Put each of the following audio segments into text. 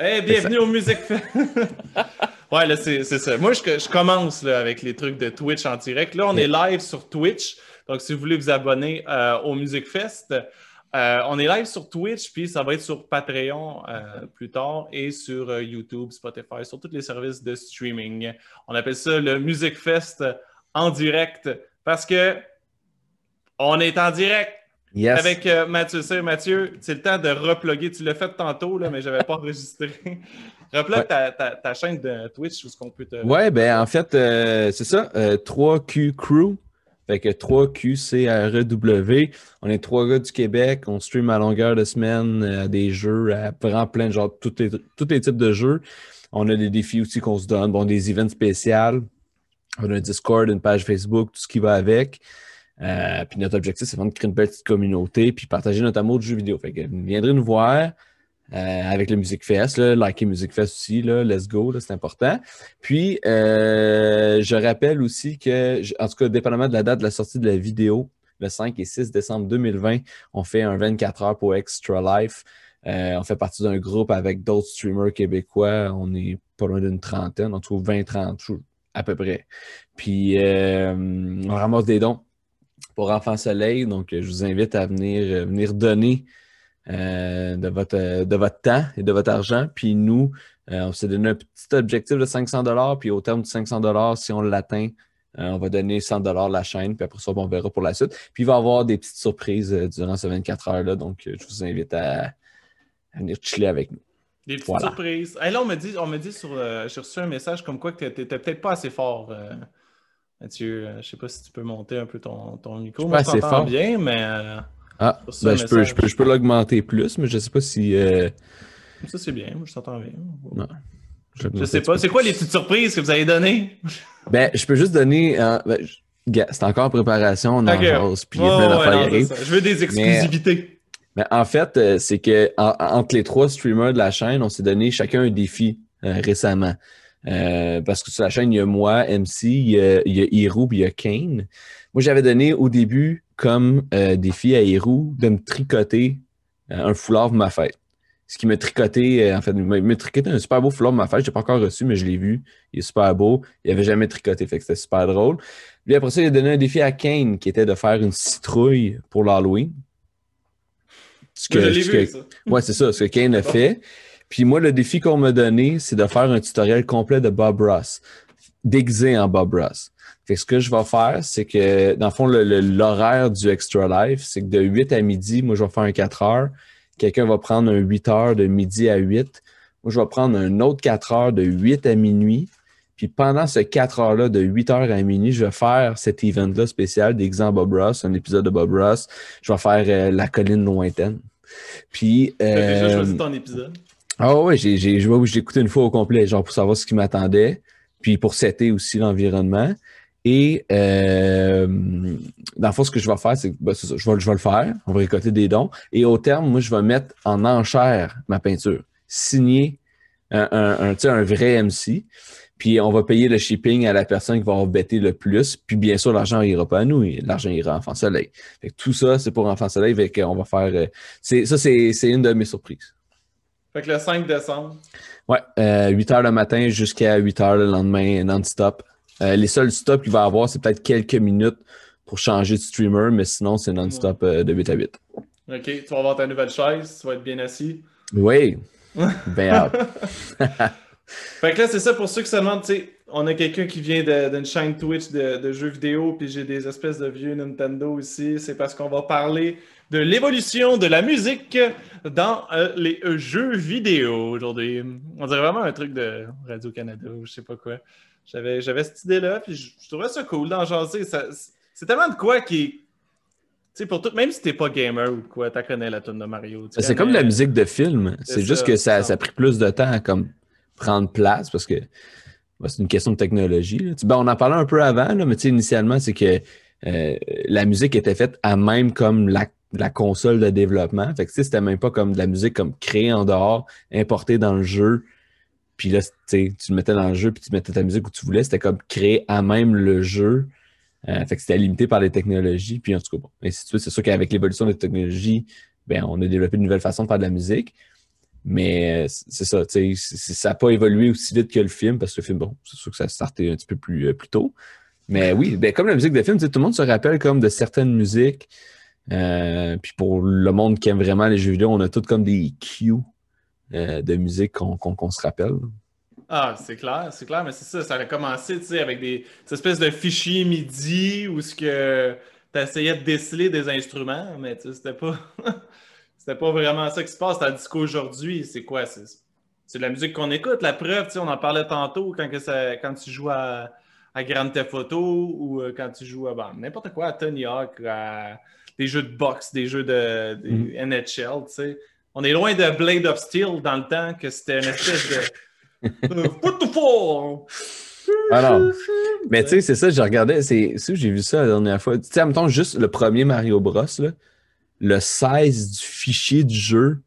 Hey, bienvenue au Musique Fest! ouais, là, c'est ça. Moi, je, je commence là, avec les trucs de Twitch en direct. Là, on est live sur Twitch. Donc, si vous voulez vous abonner euh, au Musique Fest, euh, on est live sur Twitch, puis ça va être sur Patreon euh, plus tard et sur YouTube, Spotify, sur tous les services de streaming. On appelle ça le Musique Fest en direct parce que on est en direct. Avec euh, Mathieu. Mathieu, c'est le temps de reploguer. Tu l'as fait tantôt, là, mais je n'avais pas enregistré. Replug ta, chaîne de Twitch où ce qu'on peut te. Ouais, ben en fait, euh, c'est ça. 3Q euh, Crew. Fait que 3Q C-R-E-W. On est trois gars du Québec. On stream à longueur de semaine des jeux, à vraiment plein de genre, tous les, tous les types de jeux. On a des défis aussi qu'on se donne. Bon, des events spéciaux. On a un Discord, une page Facebook, tout ce qui va avec. Euh, puis notre objectif, c'est vraiment de créer une petite communauté puis partager notre amour du jeu vidéo. Fait que viendrez nous voir euh, avec le Music Fest, là, liker Music Fest aussi, let's go, c'est important. Puis, euh, je rappelle aussi que, en tout cas, dépendamment de la date de la sortie de la vidéo, le 5 et 6 décembre 2020, on fait un 24 heures pour Extra Life. on fait partie d'un groupe avec d'autres streamers québécois. On est pas loin d'une trentaine, on trouve 20-30 à peu près. Puis, on ramasse des dons pour Enfant Soleil. Donc, je vous invite à venir, euh, venir donner euh, de, votre, de votre temps et de votre argent. Puis nous, euh, on s'est donné un petit objectif de 500 Puis au terme de 500 si on l'atteint, on va donner 100 la chaîne. Puis après ça, on verra pour la suite. Puis il va y avoir des petites surprises durant ces 24 heures-là. Donc, je vous invite à, venir chiller avec nous. Des petites surprises. là, on me dit, on me dit sur. j'ai reçu un message comme quoi que tu n'étais peut-être pas assez fort. Mathieu, euh, je ne sais pas si tu peux monter un peu ton, ton micro. Je fort. bien, mais. Euh, ah, ben, je, peux, je, peux, je, peux, l'augmenter plus, mais je ne sais pas si. Euh, Ça, c'est bien. Moi, je t'entends bien. Non. Je, ne sais pas. C'est quoi les petites surprises que vous avez données? ben, je peux juste donner. Ben, c'est encore en préparation, on en jase, puis Je veux des exclusivités. Mais, en fait, c'est que entre les trois streamers de la chaîne, on s'est donné chacun un défi récemment. Euh, parce que sur la chaîne, il y a moi, MC, il y a, il y puis il y a Kane. Moi, j'avais donné au début comme euh, défi à Hiro de me tricoter euh, un foulard pour ma fête. Ce qui m'a tricoté, en fait, il m'a tricoté un super beau foulard pour ma fête. Je l'ai pas encore reçu, mais je l'ai vu. Il est super beau. Il n'avait jamais tricoté, fait que c'était super drôle. Puis après ça, il a donné un défi à Kane qui était de faire une citrouille pour l'Halloween. Ce que, je vu, ça. Ouais, c'est ça, ce que Kane a fait. Puis moi, le défi qu'on m'a donné, c'est de faire un tutoriel complet de Bob Ross, déguisé en Bob Ross. Fait ce que je vais faire, c'est que, dans le fond, l'horaire du Extra Life, c'est que de 8 à midi, moi, je vais faire un 4 heures. Quelqu'un va prendre un 8 heures de midi à 8. Moi, je vais prendre un autre 4 heures de 8 à minuit. Puis pendant ce 4 heures-là, de 8 heures à minuit, je vais faire cet event-là spécial déguisé en Bob Ross, un épisode de Bob Ross. Je vais faire euh, La colline lointaine. Puis. Euh, as déjà choisi ton épisode? Ah ouais, j'ai j'ai écouté une fois au complet, genre pour savoir ce qui m'attendait, puis pour setter aussi l'environnement. Et euh, dans le fond, ce que je vais faire, c'est que ben, je, vais, je vais le faire, on va récolter des dons. Et au terme, moi, je vais mettre en enchère ma peinture, signer un, un, un, un vrai MC. Puis on va payer le shipping à la personne qui va embêter le plus. Puis bien sûr, l'argent ira pas à nous, l'argent ira à Enfant Soleil. Fait que tout ça, c'est pour Enfant Soleil. Fait qu'on va faire. Euh, ça, c'est une de mes surprises. Fait que le 5 décembre. Ouais, 8 euh, h le matin jusqu'à 8 h le lendemain, non-stop. Euh, les seuls stops qu'il va avoir, c'est peut-être quelques minutes pour changer de streamer, mais sinon, c'est non-stop euh, de 8 à 8. OK, tu vas avoir ta nouvelle chaise, tu vas être bien assis. Oui, bien Fait que là, c'est ça pour ceux qui se demandent, tu sais, on a quelqu'un qui vient d'une chaîne Twitch de, de, jeux vidéo, puis j'ai des espèces de vieux Nintendo ici. C'est parce qu'on va parler de l'évolution de la musique dans euh, les euh, jeux vidéo aujourd'hui. On dirait vraiment un truc de Radio-Canada ou je sais pas quoi. J'avais, j'avais cette idée-là, puis je, trouvais ça cool d'en jaser. c'est tellement de quoi qui Tu sais, pour tout, même si t'es pas gamer ou quoi, tu connais la tune de Mario. C'est comme la musique de film. C'est, juste que ça, ça, a pris plus de temps à comme prendre place parce que c'est une question de technologie. Ben, on en parlait un peu avant, là, mais initialement, c'est que euh, la musique était faite à même comme la la console de développement. Fait c'était même pas comme de la musique comme créée en dehors, importée dans le jeu. Puis là, tu le mettais dans le jeu, puis tu mettais ta musique où tu voulais. C'était comme créer à même le jeu. Euh, fait c'était limité par les technologies. Puis en tout cas, bon, ainsi de suite. C'est sûr qu'avec l'évolution des technologies, ben, on a développé une nouvelle façon de faire de la musique. Mais c'est ça, tu ça n'a pas évolué aussi vite que le film, parce que le film, bon, c'est sûr que ça a starté un petit peu plus, plus tôt. Mais oui, ben, comme la musique de film, tout le monde se rappelle comme de certaines musiques. Puis pour le monde qui aime vraiment les jeux vidéo, on a tout comme des cues de musique qu'on se rappelle. Ah, c'est clair, c'est clair, mais c'est ça, ça a commencé, tu sais, avec des, espèces de fichiers MIDI où ce que tu essayais de déceler des instruments, mais tu sais, c'était pas... pas vraiment ça qui se passe. Tandis qu'aujourd'hui, c'est quoi? C'est la musique qu'on écoute. La preuve, tu sais, on en parlait tantôt quand, que ça, quand tu joues à, à Grand Theft ou euh, quand tu joues à n'importe quoi, à Tony Hawk, à des jeux de boxe, des jeux de, NHL, mm-hmm. tu sais. On est loin de Blade of Steel dans le temps que c'était une espèce de alors, ah mais tu sais, c'est ça, j'ai regardé, c'est ça, j'ai vu ça la dernière fois. Tu sais, mettons juste le premier Mario Bros, là, le 16 du fichier du jeu,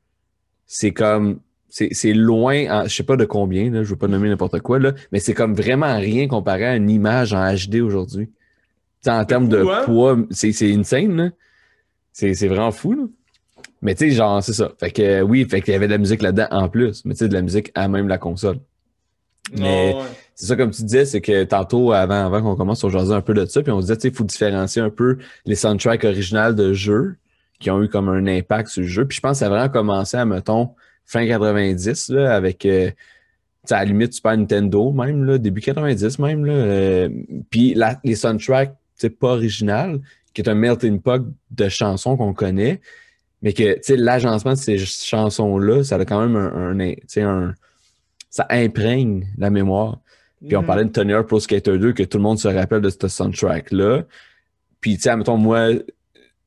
c'est comme, c'est loin, je sais pas de combien, là, je veux pas nommer n'importe quoi, là, mais c'est comme vraiment rien comparé à une image en HD aujourd'hui. En termes de poids, c'est insane, là. C'est vraiment fou, là. Mais tu sais, genre, c'est ça. Fait que oui, fait qu'il y avait de la musique là-dedans en plus, mais tu sais, de la musique à même la console. Mais c'est ça, comme tu disais, c'est que tantôt, avant, avant qu'on commence, on jasait un peu de ça, puis on disait, tu sais, il faut différencier un peu les soundtracks originales de jeux qui ont eu comme un impact sur le jeu. Puis je pense que ça a vraiment commencé à, mettons, fin 90, là, avec, euh, à la limite, Super Nintendo même, là, début 90 même. Là, euh, puis les soundtracks, c'est pas original, qui est un melting pot de chansons qu'on connaît, mais que, l'agencement de ces chansons-là, ça a quand même un, un, un ça imprègne la mémoire. Puis on mm-hmm. parlait de Tony Hawk Pro Skater 2, que tout le monde se rappelle de ce soundtrack-là. Puis, tu sais, mettons, moi,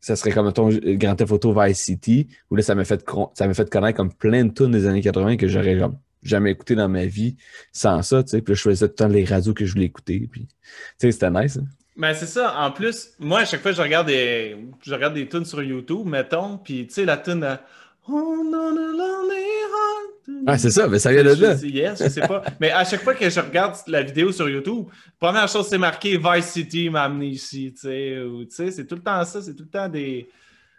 ça serait comme, mettons, Grand Theft Auto Vice City, où là, ça m'a fait, ça fait connaître comme plein de tunes des années 80 que j'aurais jamais écouté dans ma vie sans ça, tu sais. Puis là, je faisais tout le temps les radios que je voulais écouter. Puis, tu sais, c'était nice. Hein. Ben, c'est ça. En plus, moi, à chaque fois, je regarde des, je regarde des tunes sur YouTube, mettons, puis tu sais, la tune Oh, Ah, c'est ça, mais ça vient de là. Yes, je sais pas. mais à chaque fois que je regarde la vidéo sur YouTube, première chose, c'est marqué Vice City m'a amené ici, tu sais. c'est tout le temps ça, c'est tout le temps des.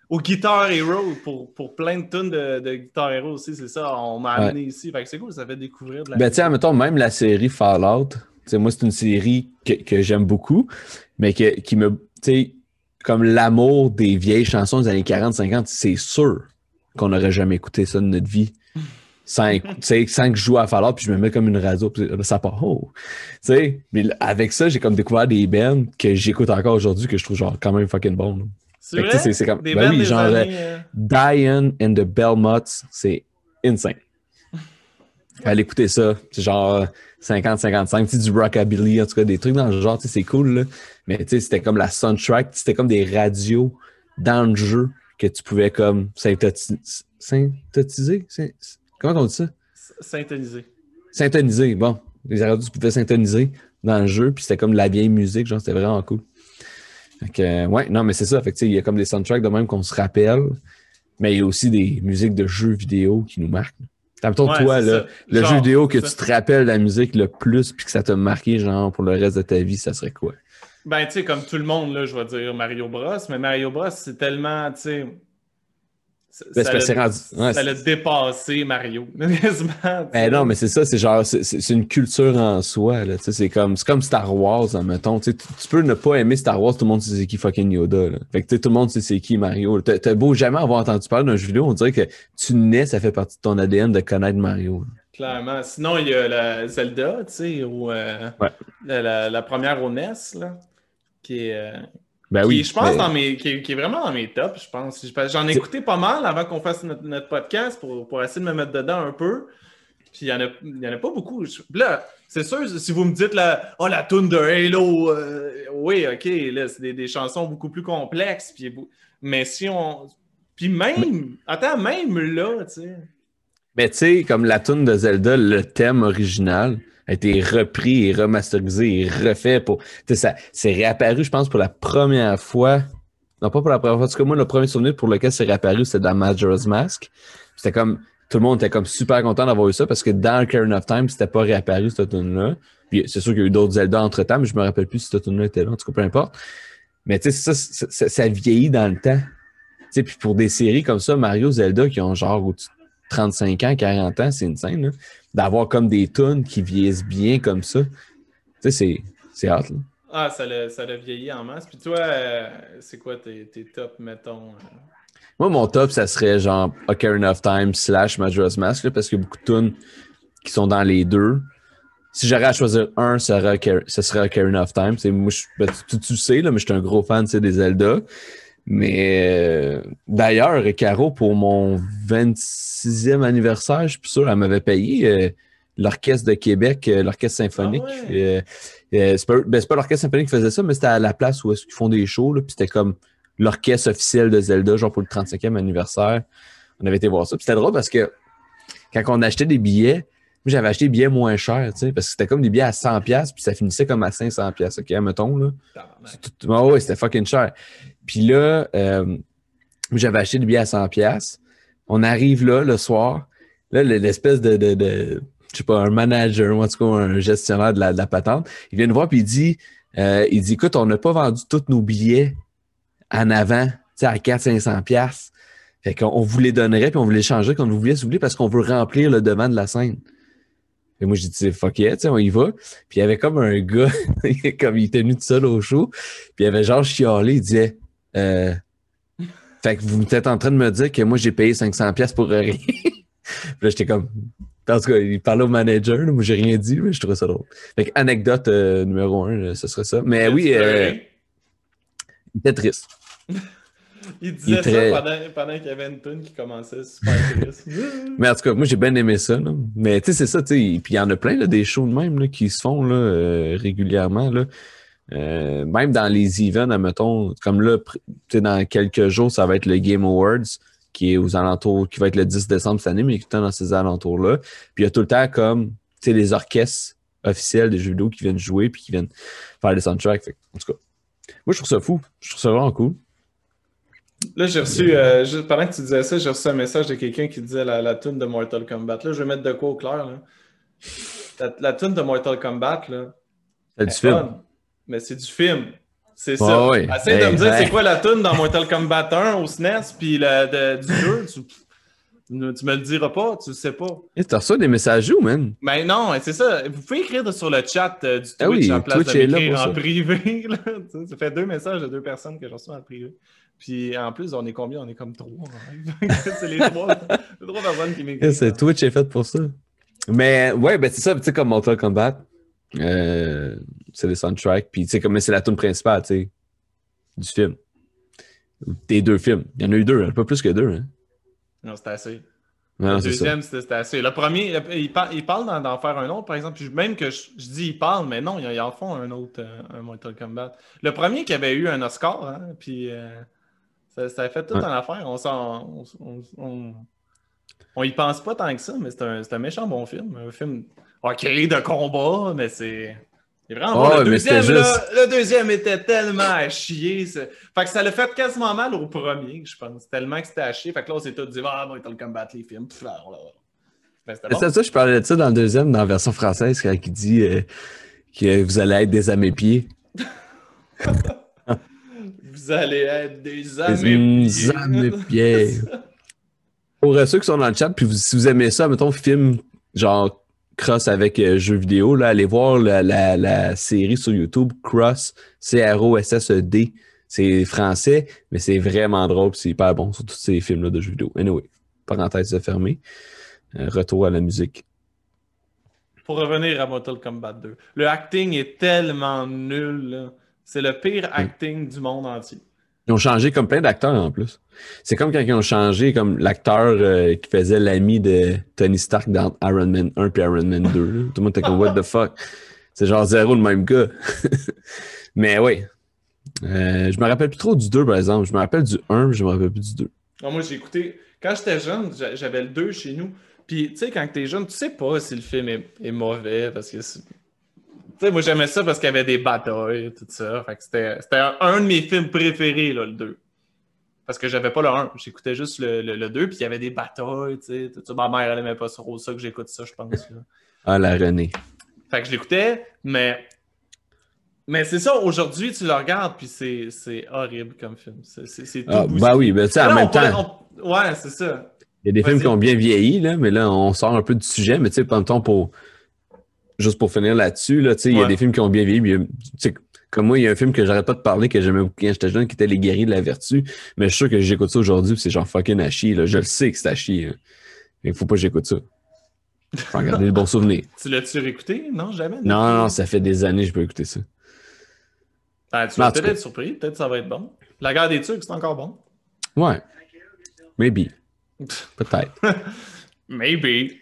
Au Guitar Hero, pour, pour plein de tunes de, Guitar Hero aussi, c'est ça, on m'a amené ici. Fait que c'est cool, ça fait découvrir de la. Ben, tiens, mettons, même la série Fallout, moi, c'est une série que, que j'aime beaucoup mais qui me, tu sais, comme l'amour des vieilles chansons des années 40-50, c'est sûr qu'on n'aurait jamais écouté ça de notre vie. Sans, sans que je joue à Fallout, puis je me mets comme une radio, puis ça part. Oh. sais mais avec ça, j'ai comme découvert des bands que j'écoute encore aujourd'hui, que je trouve genre quand même fucking bon. C'est vrai? C'est comme, ben oui, genre euh, euh, Diane and the Belmots, c'est insane. Allez écouter ça. C'est genre 50-55, du rockabilly, en tout cas, des trucs dans le genre, c'est cool, là. Mais tu sais, c'était comme la soundtrack, c'était comme des radios dans le jeu que tu pouvais comme synthétiser. synthétiser? Comment on dit ça? Synthétiser. Synthétiser, bon. Les radios, tu pouvais synthétiser dans le jeu, puis c'était comme la vieille musique, genre, c'était vraiment cool. Fait que, ouais, non, mais c'est ça. Fait que, il y a comme des soundtracks de même qu'on se rappelle, mais il y a aussi des musiques de jeux vidéo qui nous marquent. Mettons, toi, le jeu vidéo que tu te rappelles la musique le plus puis que ça t'a marqué, genre, pour le reste de ta vie, ça serait quoi? Ben, tu sais, comme tout le monde, là, je vais dire Mario Bros, mais Mario Bros, c'est tellement, tu sais, ben, ça l'a dépassé Mario. ben non, mais c'est ça, c'est genre, c'est une culture en soi. C'est comme, comme Star Wars, mettons. Tu, tu peux ne pas aimer Star Wars, tout le monde sait c'est qui fucking Yoda. Là. Fait que tout le monde sait c'est qui Mario. T'as beau jamais avoir entendu parler d'un jeu vidéo, on dirait que tu nais, ça fait partie de ton ADN de connaître Mario. Clairement. Sinon, il y a la Zelda, tu sais, ou euh, la, première au NES, là, qui est. Euh, ben oui. Je pense dans mes, qui, est, vraiment dans mes tops, je pense. J'en ai écouté pas mal avant qu'on fasse notre, podcast pour, pour, essayer de me mettre dedans un peu. Puis il n'y en, en a pas beaucoup. Là, c'est sûr, si vous me dites la, oh, la tune de Halo, euh, oui, ok, là, c'est des, chansons beaucoup plus complexes. Puis, mais si on. Puis même, attends, même là, tu sais. Mais tu sais, comme la tune de Zelda, le thème original, a été repris et remasterisé et refait pour. Ça, c'est réapparu, je pense, pour la première fois. Non, pas pour la première fois. En tout cas, moi, le premier souvenir pour lequel c'est réapparu, c'était dans Majora's Mask. C'était comme. Tout le monde était comme super content d'avoir eu ça parce que dans Karen of Time, c'était pas réapparu cette tune-là. Puis c'est sûr qu'il y a eu d'autres Zelda entre temps, mais je me rappelle plus si cette tune-là était là. En tout cas, peu importe. Mais tu sais, ça, ça, ça, vieillit dans le temps. Tu sais, puis pour des séries comme ça, Mario, Zelda, qui ont genre 35 ans, 40 ans, c'est une scène, d'avoir comme des tunes qui vieillissent bien comme ça. Tu sais, c'est hâte. Là. Ah, ça l'a, ça vieilli en masse. Puis toi, euh, c'est quoi tes, tes tops, mettons? Euh? Moi, mon top, ça serait genre Ocarina of Time slash Majora's Mask, parce qu'il y a beaucoup de tunes qui sont dans les deux. Si j'aurais à choisir un, ce serait, Ocarina of Time. Moi, ben, tu, tu, sais, là, mais je suis un gros fan des Zelda. Mais euh, d'ailleurs, Caro, pour mon 26e anniversaire, je suis plus sûr, elle m'avait payé euh, l'Orchestre de Québec, euh, l'Orchestre symphonique. Ah c'est pas, ben, pas l'Orchestre symphonique qui faisait ça, mais c'était à la place où ils font des shows. Là, puis c'était comme l'orchestre officiel de Zelda, genre pour le 35e anniversaire. On avait été voir ça. Puis c'était drôle parce que quand on achetait des billets, j'avais acheté des billets moins chers, tu sais, parce que c'était comme des billets à 100$, puis ça finissait comme à 500$, OK, mettons, là. Oh, ouais, c'était fucking cher. Puis là, euh, j'avais acheté des billets à 100$. On arrive là, le soir. Là, l'espèce de, de, je sais pas, un manager, en tout cas un gestionnaire de la, de la patente, il vient nous voir, puis il dit, euh, il dit, écoute, on n'a pas vendu tous nos billets en avant, tu sais, à 400-500$. Fait qu'on vous les donnerait, puis on vous les changerait quand vous vouliez, s'il vous plaît, parce qu'on veut remplir le devant de la scène. Et moi, j'ai dit, fuck yeah, on y va. Puis il y avait comme un gars, comme il était venu tout seul au show, puis il avait genre chialé, il disait, euh, fait que vous êtes en train de me dire que moi, j'ai payé 500$ pour rien. puis là, j'étais comme, en tout cas, il parlait au manager, là, moi, j'ai rien dit, mais je trouvais ça drôle. Fait que anecdote euh, numéro un, ce serait ça. Mais oui, euh, il était triste. Il disait ça pendant, pendant qu'il y avait une tune qui commençait super triste. mais en tout cas, moi, j'ai bien aimé ça. Là. Mais tu sais, c'est ça. Puis il y en a plein là, des shows de même là, qui se font là, euh, régulièrement. Là. Euh, même dans les events, admettons, comme là, dans quelques jours, ça va être le Game Awards qui est aux alentours, qui va être le 10 décembre cette année, mais qui est dans ces alentours-là. Puis il y a tout le temps comme les orchestres officiels des jeux vidéo qui viennent jouer puis qui viennent faire les soundtracks. en tout cas, moi je trouve ça fou. Je trouve ça vraiment cool. Là, j'ai reçu, euh, pendant que tu disais ça, j'ai reçu un message de quelqu'un qui disait la, la tune de Mortal Kombat. Là, je vais mettre de quoi au clair. Là. La, tune de Mortal Kombat, là. C'est du film. Mais c'est du film. C'est ça. Oui. Essaye de me dire c'est quoi la tune dans Mortal Kombat 1 au SNES, puis la, du 2. Tu, tu, me le diras pas, tu le sais pas. Et t'as reçu des messages où, man? Ben non, c'est ça. Vous pouvez écrire sur le chat euh, du ah Twitch en place de m'écrire en privé. Là. ça fait deux messages de deux personnes que j'ai reçus en privé. Puis en plus, on est combien? On est comme trois. c'est les trois, les trois personnes qui. C'est Twitch est fait pour ça. Mais ouais, ben c'est ça, tu sais, comme Mortal Kombat, euh, c'est le soundtrack, puis tu sais, comme c'est la tune principale, tu sais, du film. Des deux films. Il y en a eu deux, hein, pas plus que deux. Hein. Non, c'était assez. le deuxième, c'était assez. Le premier, il, parle d'en faire un autre, par exemple. même que je, dis il parle, mais non, ils en font un autre, euh, un Mortal Kombat. Le premier qui avait eu un Oscar, hein, puis euh, ça, a fait toute une affaire. On, on, on, on, y pense pas tant que ça, mais c'est un, un, méchant bon film. Un film OK de combat, mais c'est. Vraiment bon. Le deuxième, le deuxième était tellement à chier. Fait que ça l'a fait quasiment mal au premier, je pense. Tellement que c'était à chier. Fait que là, on s'est tous dit, ah, bon, le combat les films. Ben, c'est ça, je parlais de ça dans le deuxième, dans la version française, quand il dit euh, que vous allez être des amépiers. Vous allez être des amis. Des amis Pour ceux qui sont dans le chat, puis si vous aimez ça, mettons, film genre cross avec euh, jeux vidéo, là, allez voir la, série sur YouTube, Cross, C-R-O-S-S-E-D. C'est français, mais c'est vraiment drôle, c'est hyper bon sur tous ces films-là de jeux vidéo. Anyway, parenthèse fermée. Euh, retour à la musique. Pour revenir à Mortal Kombat 2, le acting est tellement nul. C'est le pire acting du monde entier. Ils ont changé comme plein d'acteurs en plus. C'est comme quand ils ont changé comme l'acteur euh, qui faisait l'ami de Tony Stark dans Iron Man 1 et Iron Man 2. Tout le monde était comme What the fuck? C'est genre zéro le même gars. Mais oui. Euh, je me rappelle plus trop du 2 par exemple. Je me rappelle du 1, mais je me rappelle plus du 2. Non, moi j'ai écouté. Quand j'étais jeune, j'avais le 2 chez nous. Puis tu sais, quand t'es jeune, tu sais pas si le film est, est mauvais parce que sais, moi j'aimais ça parce qu'il y avait des batailles, tout ça. Fait que c'était, un, de mes films préférés, là, le 2. Parce que j'avais pas le 1, j'écoutais juste le, le, 2, puis il y avait des batailles, tu sais. Ma mère, elle aimait pas trop ça que j'écoute ça, je pense. Ah, la René. Fait que je l'écoutais, mais. Mais c'est ça, aujourd'hui, tu le regardes, puis c'est, horrible comme film. C'est, tout ah, bah oui, mais tu sais, en même temps. Ouais, c'est ça. Il y a des films qui ont bien vieilli, là, mais là, on sort un peu du sujet. Mais tu sais, temps, pour. Juste pour finir là-dessus, là, il y a des films qui ont bien vieilli. comme moi, il y a un film que j'arrête pas de parler que j'aimais beaucoup quand j'étais jeune, qui était Les Guerriers de la Vertu. Mais je suis sûr que j'écoute ça aujourd'hui, puis c'est genre fucking à chier. Là. Je le sais que c'est à chier. hein. Il faut pas que j'écoute ça. Faut regarder le bon souvenir. Tu l'as-tu réécouté? Non, jamais. Non, non, ça fait des années que je peux écouter ça. Ah, tu vas peut-être être surpris. Peut-être que ça va être bon. La guerre des Turcs, c'est encore bon. Ouais. Maybe. Peut-être. Maybe.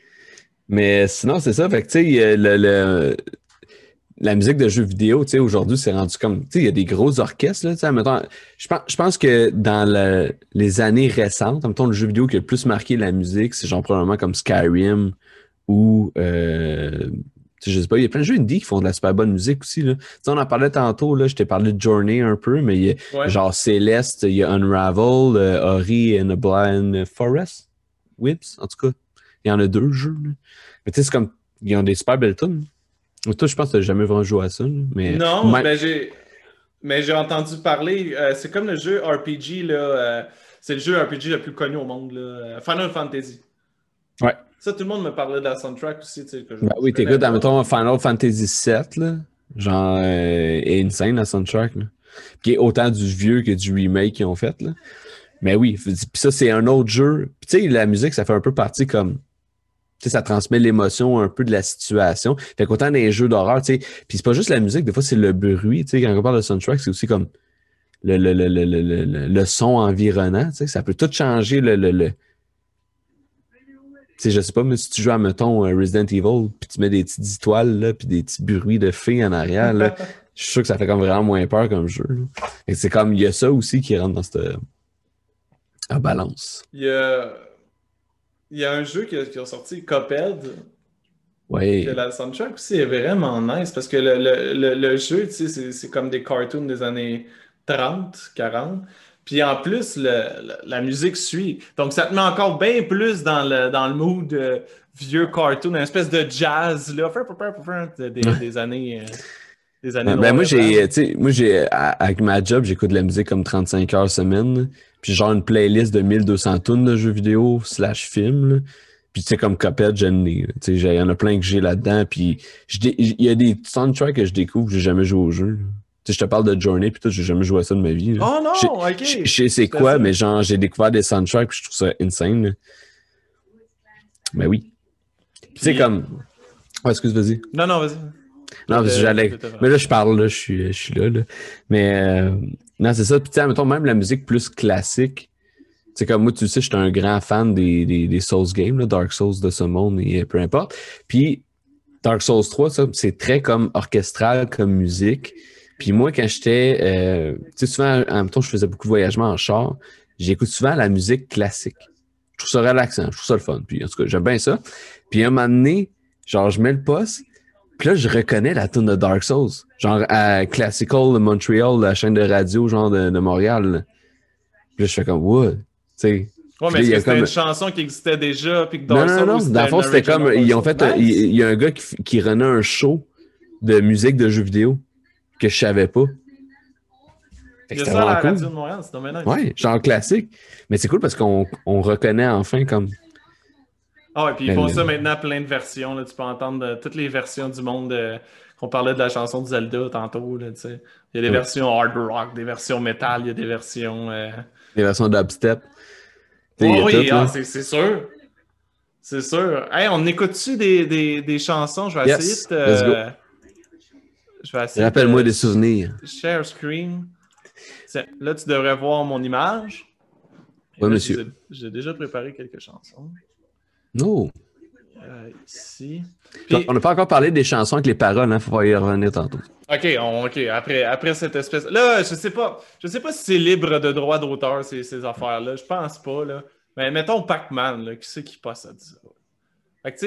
Mais sinon, c'est ça. Fait que, tu sais, le, le- la musique de jeux vidéo, tu sais, aujourd'hui, c'est rendu comme. Tu sais, il y a des gros orchestres, là, tu sais. mettons, Je pense, je pense que dans le- les années récentes, mettons, le jeu vidéo qui a le plus marqué la musique, c'est genre probablement comme Skyrim ou. Euh, je sais pas, il y a plein de jeux indie qui font de la super bonne musique aussi. Là. Tu sais, on en parlait tantôt, là, je t'ai parlé de Journey un peu, mais il y a Ouais. genre Céleste, il y a Unravel, euh, Ori and the Blind Forest, Whips, en tout cas. Il y en a deux jeux. là. Mais tu sais, c'est comme. Ils ont des super belles tunes. Mais Toi, je pense que tu jamais vraiment joué à ça. Mais Non, mais j'ai mais j'ai entendu parler. euh, c'est comme le jeu RPG, là. euh, c'est le jeu RPG le plus connu au monde, là. euh, Final Fantasy. Ouais. Ça, tout le monde me parlait de la soundtrack aussi. Tu sais, que je- Ben oui, t'écoutes, admettons, Final Fantasy VII, là. Genre, euh, est insane la soundtrack, là. Qui est autant du vieux que du remake qu'ils ont fait, là. Mais oui, puis ça, c'est un autre jeu. Puis tu sais, la musique, ça fait un peu partie comme. Tu sais, ça transmet l'émotion un peu de la situation. Fait qu'autant dans les jeux d'horreur, tu sais. Puis c'est pas juste la musique, des fois, c'est le bruit. Tu sais, quand on parle de soundtrack, c'est aussi comme le, le, le, le, le, le- le son environnant. Tu sais, ça peut tout changer le. le, le... Tu sais, je sais pas, mais si tu joues à, mettons, euh, Resident Evil, puis tu mets des petites étoiles, là, puis des petits bruits de fées en arrière, là, je suis sûr que ça fait comme vraiment moins peur comme jeu. là. Et c'est comme, il y a ça aussi qui rentre dans cette en balance. Il y a, il y a un jeu qui a, qui a sorti. Ouais. que la soundtrack aussi est vraiment nice parce que le, le, le, le jeu, tu sais, c'est, c'est comme des cartoons des années 30, 40. Puis en plus, le- le- la musique suit. Donc ça te met encore bien plus dans le, dans le mood euh, vieux cartoon, une espèce de jazz là, des, des, des années. euh, des années Ben, moi, j'ai, tu sais, moi, j'ai, avec ma job, j'écoute de la musique comme 35 heures semaine. Puis genre une playlist de 1200 tonnes de jeux vidéo slash films. là. Puis tu sais, comme Cuphead, j'en ai. là. Tu sais, j'ai- il y en a plein que j'ai là-dedans. Puis il y a des soundtracks que je découvre que j'ai jamais joué au jeu. là. Tu sais, je te parle de Journey, puis tout, j'ai jamais joué à ça de ma vie. là. Oh non, ok. Je sais c'est quoi, mais genre, j'ai découvert des soundtracks, puis je trouve ça insane. là. Mais oui. Tu sais, comme. Ouais, excuse, vas-y. Non, non, vas-y. Non, parce que Euh, j'allais. Mais là, je parle, là, je suis, je suis là, là. Mais euh, non, c'est ça. Puis, tu sais, mettons, même la musique plus classique. C'est comme moi, tu sais, je suis un grand fan des, des, des Souls games, là, Dark Souls de ce monde et peu importe. Puis, Dark Souls 3, ça, c'est très comme orchestral, comme musique. Puis moi, quand j'étais, euh, tu sais, souvent, en même temps, je faisais beaucoup de voyagements en char, j'écoute souvent la musique classique. Je trouve ça relaxant, je trouve ça le fun. Puis en tout cas, j'aime bien ça. Puis à un moment donné, genre, je mets le poste, puis là, je reconnais la tune de Dark Souls. Genre, à Classical de Montreal, la chaîne de radio, genre, de, de Montréal. là. Puis là, je fais comme, what? Tu sais. Ouais, mais c'était comme- une chanson qui existait déjà, puis que Non, Dark non, Souls, non. Dans le fond, c'était comme, ils ont fait, un- il y a un gars qui, qui renait un show de musique de jeux vidéo que je savais pas. Fait que ça à la cool. radio de Montréal, c'est. Ouais, genre classique. Mais c'est cool parce qu'on on reconnaît enfin comme. Ah ouais, puis ils Mais font ça maintenant plein de versions. Là. Tu peux entendre euh, toutes les versions du monde. euh, qu'on parlait de la chanson de Zelda tantôt. Là, tu sais. il y a des Ouais. versions hard rock, des versions metal, il y a des versions. euh, Les versions dubstep. Ouais, oui, ah, c'est c'est sûr. C'est sûr. Hey, on écoute-tu des, des, des chansons? Je vais Yes, essayer de. let's go. te- Je vais essayer. Rappelle-moi de- des souvenirs. Share screen. Là, tu devrais voir mon image. Oui, monsieur. J'ai déjà préparé quelques chansons. Non. Euh, ici. Puis- On n'a pas encore parlé des chansons avec les paroles, hein. Faut y revenir tantôt. OK, on- OK. Après, après cette espèce. Là, je sais pas. Je sais pas si c'est libre de droit d'auteur, ces, ces affaires-là. Je pense pas, là. Mais mettons Pac-Man. Qui c'est qui possède ça? Fait que, tu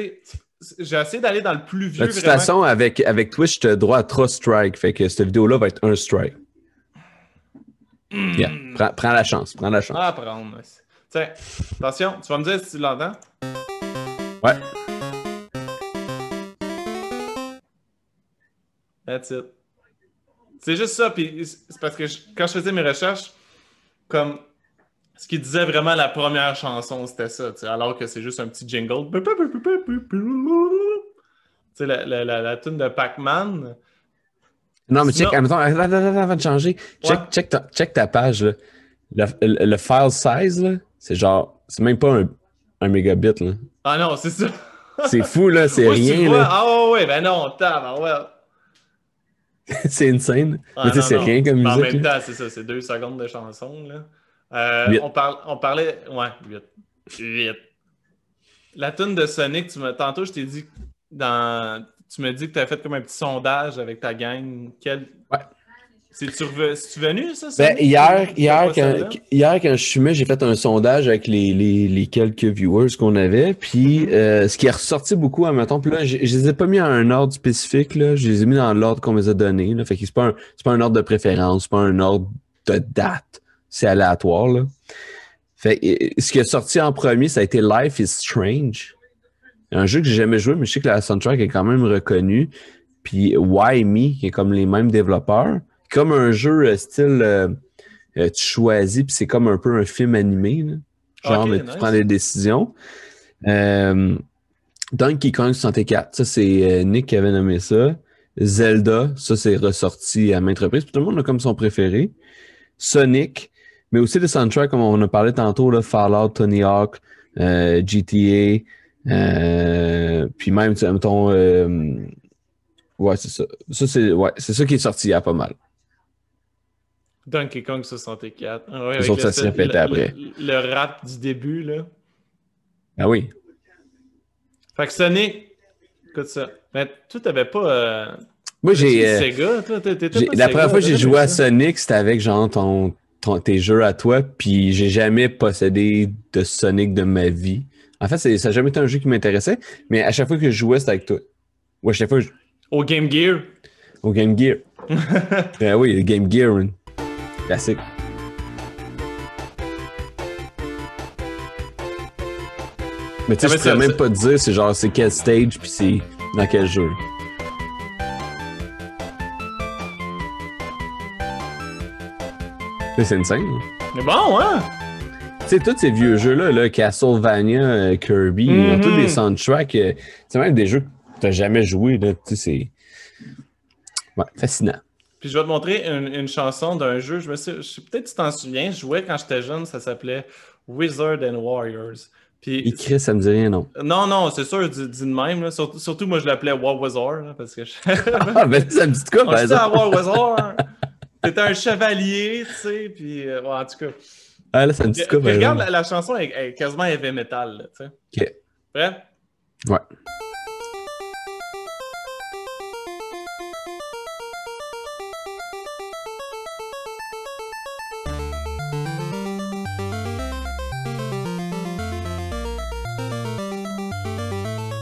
sais, j'ai essayé d'aller dans le plus vieux. De toute vraiment. façon, avec, avec Twitch, tu as droit à trois strikes. Fait que cette vidéo-là va être un strike. Yeah. Prends, prends la chance. Prends la chance. À. Tiens, attention, tu vas me dire si tu l'entends. Ouais. That's it. C'est juste ça, puis c'est parce que je- quand je faisais mes recherches, comme ce qui disait vraiment la première chanson, c'était ça, alors que c'est juste un petit jingle. Tu la, la, la, la tune de Pac-Man. Non, mais check, attends, attends, attends, avant de changer. Check, check, ta, check ta page. Là. Le, le, file size, c'est genre, c'est même pas un, un mégabit. Là. Ah non, c'est ça. c'est fou, là, c'est rien. Là. Ah ouais, ben non, tabac, ouais. c'est insane. Ah, mais tu sais, c'est rien comme musique. En même temps, c'est ça, c'est deux secondes de chanson. Là. Euh, on, on parlait. Ouais, 8. 8. La tune de Sonic, tu me... tantôt, je t'ai dit dans. Tu me dis que tu as fait comme un petit sondage avec ta gang. Quel... Ouais. C'est-tu venu, ça? Ben, hier, hier, quand, hier, quand je fumais, j'ai fait un sondage avec les, les, les quelques viewers qu'on avait. Puis, mm-hmm. euh, ce qui est ressorti beaucoup à ma puis là, je, je les ai pas mis à un ordre spécifique, là. Je les ai mis dans l'ordre qu'on les a donné. Là. Fait que c'est pas, un, pas un ordre de préférence, c'est pas un ordre de date. C'est aléatoire, là. Fait ce qui est sorti en premier, ça a été Life is Strange. Un jeu que j'ai jamais joué, mais je sais que la soundtrack est quand même reconnue. Puis Why Me, qui est comme les mêmes développeurs comme un jeu euh, style euh, euh, tu choisis, puis c'est comme un peu un film animé. Là. Genre, tu prends des décisions. Donkey Kong 64, ça c'est Nick qui avait nommé ça. Zelda, ça c'est ressorti à maintes reprises. Tout le monde a comme son préféré. Sonic, mais aussi les soundtracks, comme on a parlé tantôt, là, Fallout, Tony Hawk, GTA, puis même, mettons, ouais, c'est ça. Ça, c'est ouais, ça qui est sorti il y a pas mal. Donkey Kong 64. Ah ouais, Les autres, ça se répétait après. Le, rap du début, là. Ah oui. Fait que Sonic, écoute ça. Mais toi, t'avais pas. Euh... Moi, j'ai. Euh... Sega, toi, La première fois que j'ai joué à Sonic, c'était avec genre ton, ton, tes jeux à toi, puis j'ai jamais possédé de Sonic de ma vie. En fait, ça n'a jamais été un jeu qui m'intéressait, mais à chaque fois que je jouais, c'était avec toi. Ouais, à chaque fois. Je... Au Game Gear? Au Game Gear. ben oui, le Game Gear. Classique. Mais tu sais, ah, je pourrais même pas te dire c'est genre c'est quel stage puis c'est dans quel jeu. C'est insane. Mais bon, hein? Tu sais, tous ces vieux jeux-là, là, Castlevania, euh, Kirby, ils ont tous des mm-hmm. soundtracks. Euh, c'est même des jeux que tu n'as jamais joué. Tu sais, c'est. Ouais, fascinant. Puis je vais te montrer une, chanson d'un jeu. Je me sais, peut-être que tu t'en souviens, je jouais quand j'étais jeune, ça s'appelait Wizard and Warriors. Puis, Écrit, ça me dit rien, non? Non, non, c'est sûr, dit, de même. Surtout, moi, je l'appelais War Wizard, parce que je... ah, ben ça me dit quoi, par exemple? War Wizard. T'étais un chevalier, tu sais, puis euh, en tout cas. Ah, là, ça me dit quoi, Regarde, la, la, chanson est, est, quasiment heavy metal, tu sais. OK. Prêt? Ouais.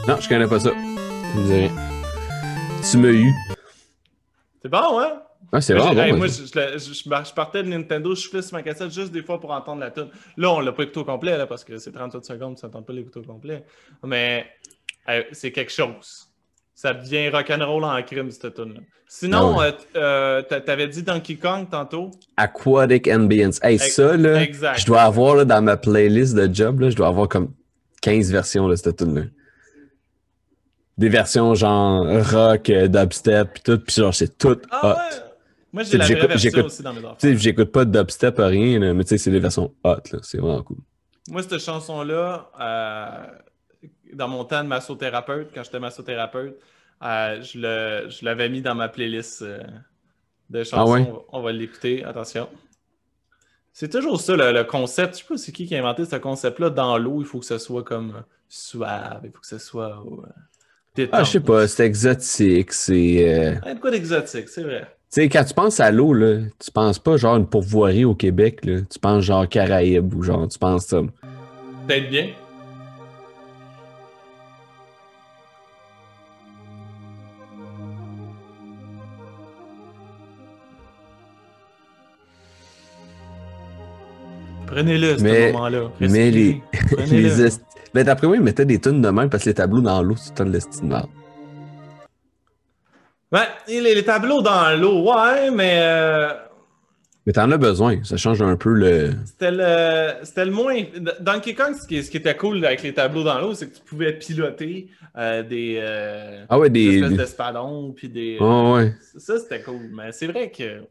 Non, je connais pas ça. Ça me dit rien. Tu m'as eu. C'est bon, hein? Ah, c'est bon. moi, je, je, partais de Nintendo, je flisse ma cassette juste des fois pour entendre la tune. Là, on l'a pas écouté au complet, là, parce que c'est 38 secondes, tu n'entends pas l'écouter au complet. Mais c'est quelque chose. Ça devient rock'n'roll en crime, cette tune là Sinon, ah euh, euh, t'avais dit Donkey Kong tantôt. Aquatic Ambience. Hey, ça, là, je dois avoir là, dans ma playlist de job, là, je dois avoir comme 15 versions de cette tune là des versions genre rock, euh, dubstep, pis tout, pis genre c'est tout ah, hot. Ouais? Moi, j'ai la vraie version aussi dans mes sais J'écoute pas de dubstep à rien, là, mais tu sais, c'est des versions hot, là. C'est vraiment cool. Moi, cette chanson-là, euh, dans mon temps de massothérapeute, quand j'étais massothérapeute, euh, je l'avais mis dans ma playlist euh, de chansons. Ah ouais? On va l'écouter. Attention. C'est toujours ça, le, concept. Je sais pas c'est qui qui a inventé ce concept-là. Dans l'eau, il faut que ce soit comme suave. Il faut que ce soit. Ah, je sais pas, c'est exotique, c'est. Euh... quoi d'exotique, c'est vrai. Tu sais, quand tu penses à l'eau, là, tu penses pas genre une pourvoirie au Québec, là. Tu penses genre Caraïbes ou genre, tu penses ça. Peut-être bien. Prenez-le, ce moment-là. Mais les. les ben, d'après moi, ils mettaient des tonnes de même parce que les tableaux dans l'eau, c'est tout l'estimable. Ouais, les, les tableaux dans l'eau, ouais, mais. Euh, Mais t'en as besoin, ça change un peu le. C'était le, c'était le moins. Donkey Kong, ce qui, ce qui était cool avec les tableaux dans l'eau, c'est que tu pouvais piloter euh, des. euh, Ah ouais, des des. espèces des- d'espadons, puis des. Ah ouais. Ça, c'était cool. Mais c'est vrai que.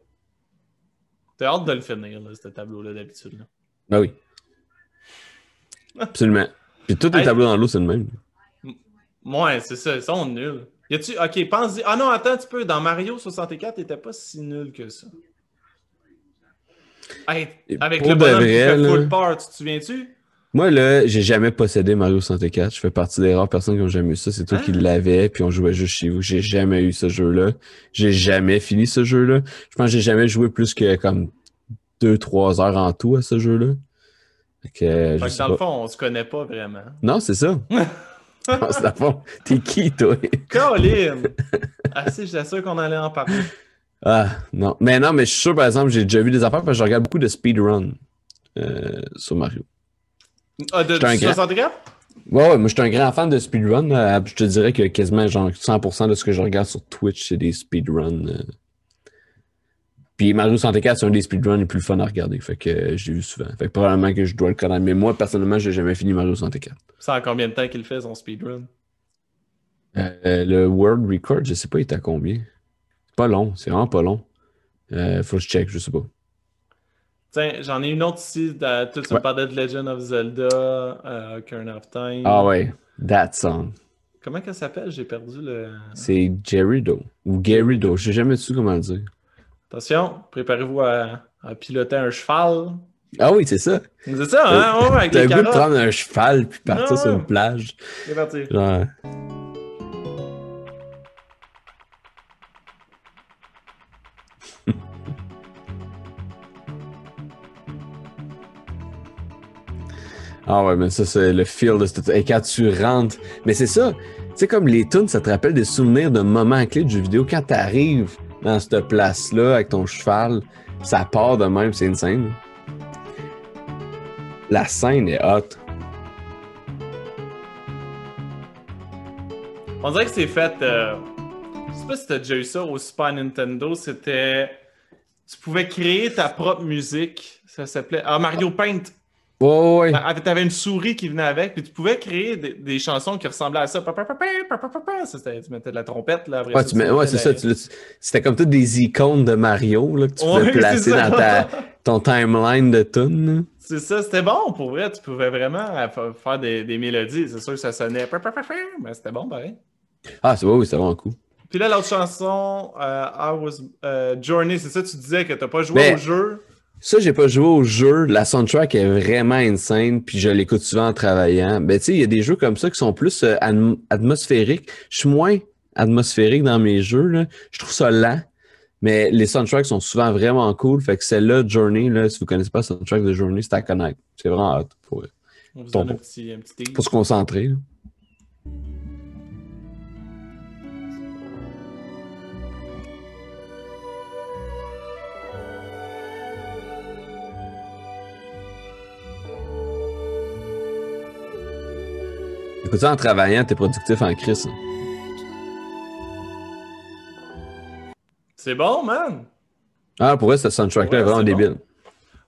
T'as hâte de le finir, là, ce tableau-là, d'habitude. là. Ben oui. Absolument. Puis tous les Hey. tableaux dans l'eau, c'est le même. Ouais, c'est ça, ils sont nuls. Y a-tu. Ok, pense Ah non, attends un petit peu. Dans Mario 64, il était pas si nul que ça. Hey, avec le de bonhomme qui fait là- full part, tu te souviens-tu? Moi, là, j'ai jamais possédé Mario 64. Je fais partie des rares personnes qui ont jamais eu ça. C'est toi qui Ah. l'avais, puis on jouait juste chez vous. J'ai jamais eu ce jeu-là. J'ai jamais fini ce jeu-là. Je pense que j'ai jamais joué plus que comme 2-3 heures en tout à ce jeu-là. Fait que, euh, je Fait que sais dans le fond, on se connaît pas vraiment. Non, c'est ça. T'es qui, toi? Colin! ah si, j'étais sûr qu'on allait en parler. Ah, non. Mais non, mais je suis sûr, par exemple, j'ai déjà vu des affaires parce que je regarde beaucoup de speedrun euh, sur Mario. Ah, de, grand. 64? Ouais, ouais, moi, je suis un grand fan de speedrun. euh, je te dirais que quasiment genre 100% de ce que je regarde sur Twitch, c'est des speedruns. euh. Puis Mario 64, c'est un des speedruns les plus fun à regarder. Fait que euh, j'ai vu souvent. Fait que probablement que je dois le connaître. Mais moi, personnellement, j'ai jamais fini Mario 64. C'est en combien de temps qu'il fait son speedrun? Euh, le World Record, je sais pas, il est à combien. C'est pas long, c'est vraiment pas long. Euh, faut que je check, je sais pas. Tiens, j'en ai une autre ici. de- tu Ouais. parlais de Legend of Zelda, Ocarina of Time. Ah ouais, That Song. Comment qu'elle s'appelle? J'ai perdu le... C'est Jerrydo. Ou Garydo, je sais jamais su comment le dire. Attention, préparez-vous à, à piloter un cheval. Ah oui, c'est ça. C'est ça, hein? Ouais, avec T'as le goût de prendre un cheval puis partir Ah sur une plage. C'est parti. Genre. Ah ouais, mais ça, c'est le feel de cette... Et quand tu rentres... Mais c'est ça, tu sais, comme les tunes, ça te rappelle des souvenirs de moments clés de jeux vidéo. Quand t'arrives dans cette place-là avec ton cheval, ça part de même, c'est une scène. La scène est hot. On dirait que c'est fait. euh, Je sais pas si t'as déjà eu ça au Super Nintendo. C'était. Tu pouvais créer ta propre musique. Ça s'appelait. Ah, Mario Paint. Ouais, ouais, ouais. Ah, T'avais une souris qui venait avec, puis tu pouvais créer des, des chansons qui ressemblaient à ça. C'était- Tu mettais de la trompette, là. Après Ouais, ça, tu mets- ouais, c'est ça. tu- tu- C'était comme toutes des icônes de Mario là, que tu pouvais Ouais, placer dans ta, ton timeline de tunes. C'est ça, c'était bon pour vrai. Tu pouvais vraiment euh, fa- faire des, des mélodies. C'est sûr que ça sonnait. Mais c'était bon, pareil. Ah, c'est ouais, oui, c'est vraiment cool. Puis là, l'autre chanson, euh, I was euh, Journey, c'est ça, tu disais que t'as pas joué Mais- au jeu? Ça, j'ai pas joué au jeu. La soundtrack est vraiment insane, puis je l'écoute souvent en travaillant. Ben, tu sais, il y a des jeux comme ça qui sont plus euh, atm- atmosphériques. Je suis moins atmosphérique dans mes jeux. Là. Je trouve ça lent, mais les soundtracks sont souvent vraiment cool. Fait que celle-là, Journey, là, si vous connaissez pas le soundtrack de Journey, c'est à connaître. C'est vraiment hot pour, On vous Ton donne un beau. petit, un petit tease. pour se concentrer. là. Écoute ça en travaillant, t'es productif en crise. C'est bon, man. Ah, pour vrai, ce soundtrack-là Ouais, est vraiment bon. débile.